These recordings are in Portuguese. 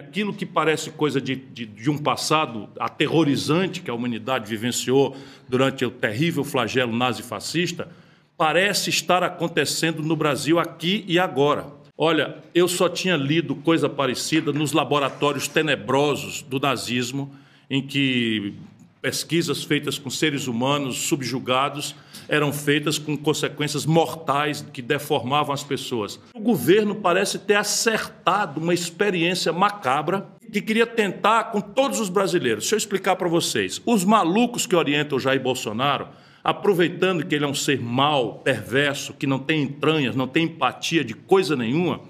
Aquilo que parece coisa de, de, de, um passado aterrorizante que a humanidade vivenciou durante o terrível flagelo nazi-fascista, parece estar acontecendo no Brasil aqui e agora. Olha, eu só tinha lido coisa parecida nos laboratórios tenebrosos do nazismo, em que pesquisas feitas com seres humanos subjugados eram feitas com consequências mortais que deformavam as pessoas. Governo parece ter acertado uma experiência macabra que queria tentar com todos os brasileiros. Deixa eu explicar para vocês. Os malucos que orientam o Jair Bolsonaro, aproveitando que ele é um ser mau, perverso, que não tem entranhas, não tem empatia de coisa nenhuma,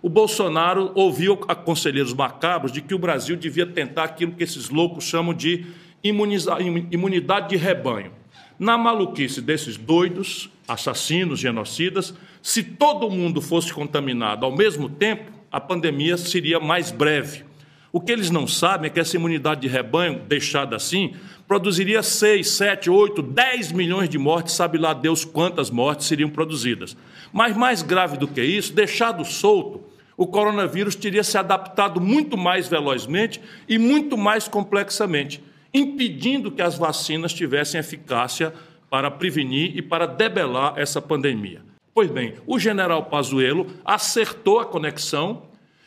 o Bolsonaro ouviu a conselheiros macabros de que o Brasil devia tentar aquilo que esses loucos chamam de imunidade de rebanho. Na maluquice desses doidos, assassinos, genocidas, se todo mundo fosse contaminado ao mesmo tempo, a pandemia seria mais breve. O que eles não sabem é que essa imunidade de rebanho, deixada assim, produziria 6, 7, 8, 10 milhões de mortes, sabe lá Deus quantas mortes seriam produzidas. Mas mais grave do que isso, deixado solto, o coronavírus teria se adaptado muito mais velozmente e muito mais complexamente impedindo que as vacinas tivessem eficácia para prevenir e para debelar essa pandemia. Pois bem, o general Pazuello acertou a conexão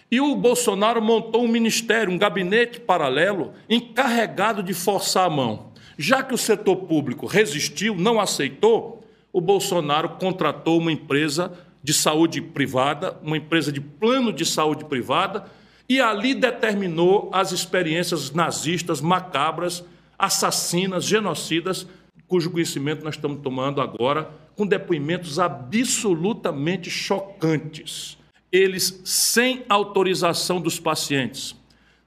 e o Bolsonaro montou um ministério, um gabinete paralelo encarregado de forçar a mão. Já que o setor público resistiu, não aceitou, o Bolsonaro contratou uma empresa de saúde privada, uma empresa de plano de saúde privada, e ali determinou as experiências nazistas macabras, assassinas, genocidas, cujo conhecimento nós estamos tomando agora com depoimentos absolutamente chocantes. Eles, sem autorização dos pacientes,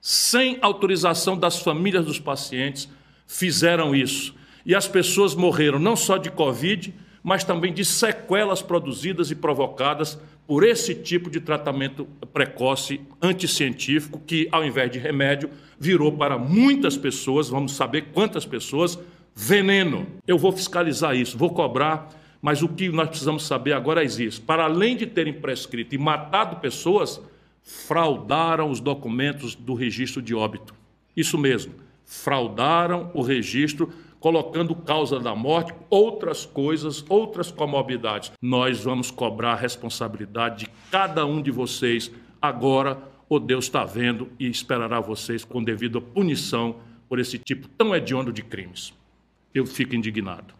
sem autorização das famílias dos pacientes, fizeram isso. E as pessoas morreram não só de Covid, mas também de sequelas produzidas e provocadas por esse tipo de tratamento precoce anticientífico, que, ao invés de remédio, virou para muitas pessoas, vamos saber quantas pessoas, veneno. Eu vou fiscalizar isso, vou cobrar, mas o que nós precisamos saber agora é isso. Para além de terem prescrito e matado pessoas, fraudaram os documentos do registro de óbito. Isso mesmo, fraudaram o registro colocando causa da morte, outras coisas, outras comorbidades. Nós vamos cobrar a responsabilidade de cada um de vocês agora. O Deus está vendo e esperará vocês com devida punição por esse tipo tão hediondo de crimes. Eu fico indignado.